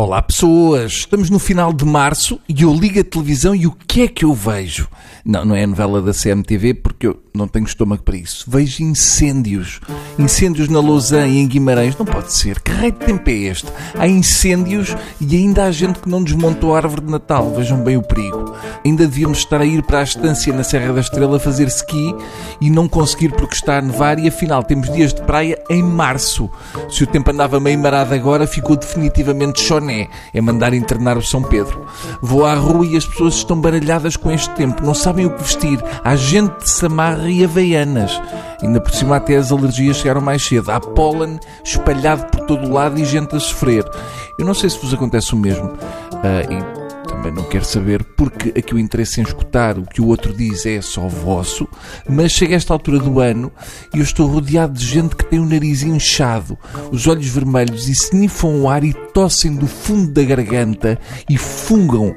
Olá pessoas, estamos no final de março e eu ligo a televisão e o que é que eu vejo? Não, não é a novela da CMTV porque eu não tenho estômago para isso. Vejo incêndios. Incêndios na Lausanne e em Guimarães. Não pode ser. Que raio de tempo é este? Há incêndios e ainda há gente que não desmontou a árvore de Natal. Vejam bem o perigo. Ainda devíamos estar a ir para a estância na Serra da Estrela fazer ski e não conseguir porque está a nevar e afinal temos dias de praia em março. Se o tempo andava meio marado agora, ficou definitivamente choné. É mandar internar o São Pedro. Vou à rua e as pessoas estão baralhadas com este tempo. Não sabem o que vestir. Há gente de Samarra e Havaianas. Ainda por cima até as alergias chegaram mais cedo. Há pólen espalhado por todo o lado e gente a sofrer. Eu não sei se vos acontece o mesmo. Uh, e também não quero saber, porque aqui o interesse em escutar o que o outro diz é só vosso, mas chega esta altura do ano e eu estou rodeado de gente que tem o nariz inchado, os olhos vermelhos e snifam o ar e tossem do fundo da garganta e fungam.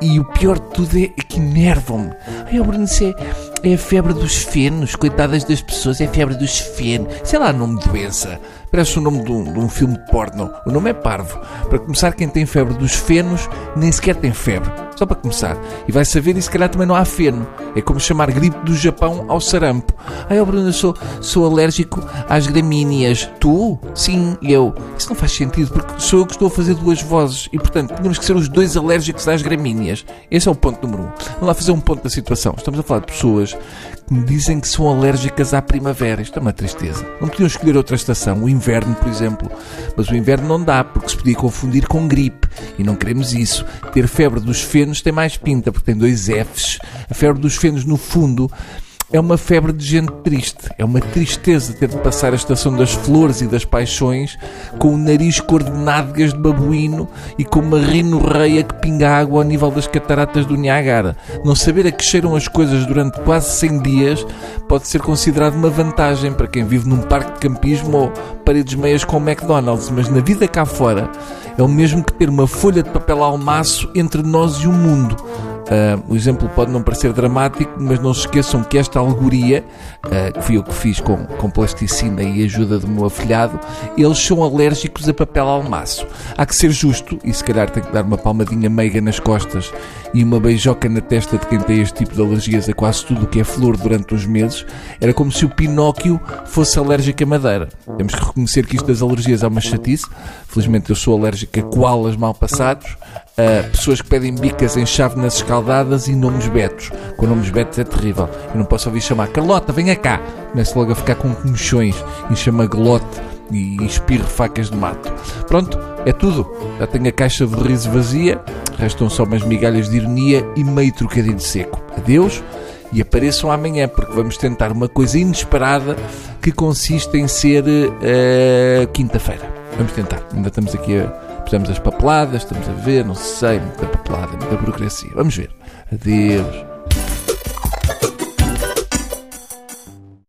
E, e o pior de tudo é, que enervam-me. Ai, Bruno, isso é, é a febre dos fenos, coitadas das pessoas, é a febre dos fenos. Sei lá, nome de doença. Parece o nome de um, de um filme de porno. O nome é parvo. Para começar, quem tem febre dos fenos nem sequer tem febre. Só para começar. E vai saber e se calhar também não há feno. É como chamar gripe do Japão ao sarampo. Ai, oh Bruno, eu sou, sou alérgico às gramíneas. Tu? Sim, eu. Isso não faz sentido porque sou eu que estou a fazer duas vozes e, portanto, tínhamos que ser os dois alérgicos às gramíneas. Esse é o ponto número um. Vamos lá fazer um ponto da situação. Estamos a falar de pessoas que me dizem que são alérgicas à primavera. Isto é uma tristeza. Não podiam escolher outra estação, o inverno, por exemplo. Mas o inverno não dá, porque se podia confundir com gripe. E não queremos isso. Ter febre dos fenos tem mais pinta, porque tem dois Fs. A febre dos fenos, no fundo, é uma febre de gente triste. É uma tristeza ter de passar a estação das flores e das paixões com o nariz cor de nádegas de babuíno e com uma rinorreia que pinga água ao nível das cataratas do Niagara. Não saber a que cheiram as coisas durante quase 100 dias pode ser considerado uma vantagem para quem vive num parque de campismo ou paredes meias com McDonald's, mas na vida cá fora é o mesmo que ter uma folha de papel almaço entre nós e o mundo. Uh, o exemplo pode não parecer dramático, mas não se esqueçam que esta alegoria, uh, que fui eu que fiz com, com plasticina e ajuda do meu afilhado, eles são alérgicos a papel almaço. Há que ser justo, e se calhar tem que dar uma palmadinha meiga nas costas e uma beijoca na testa de quem tem este tipo de alergias a quase tudo o que é flor durante uns meses. Era como se o Pinóquio fosse alérgico a madeira. Temos que reconhecer que isto das alergias é uma chatice. Felizmente eu sou alérgico a koalas mal passados uh, pessoas que pedem bicas em chávenas escaldadas e nomes betos. Com nomes betos é terrível. Eu não posso ouvir chamar Carlota, venha cá. Começo logo a ficar com comichões e chama glote e espirro facas de mato. Pronto, é tudo. Já tenho a caixa de riso vazia, restam só umas migalhas de ironia e meio trocadilho seco. Adeus e apareçam amanhã, porque vamos tentar uma coisa inesperada que consiste em ser uh, quinta-feira. Vamos tentar. Ainda estamos aqui a Pusemos as papeladas, estamos a ver, não sei, muita papelada, muita burocracia. Vamos ver. Adeus.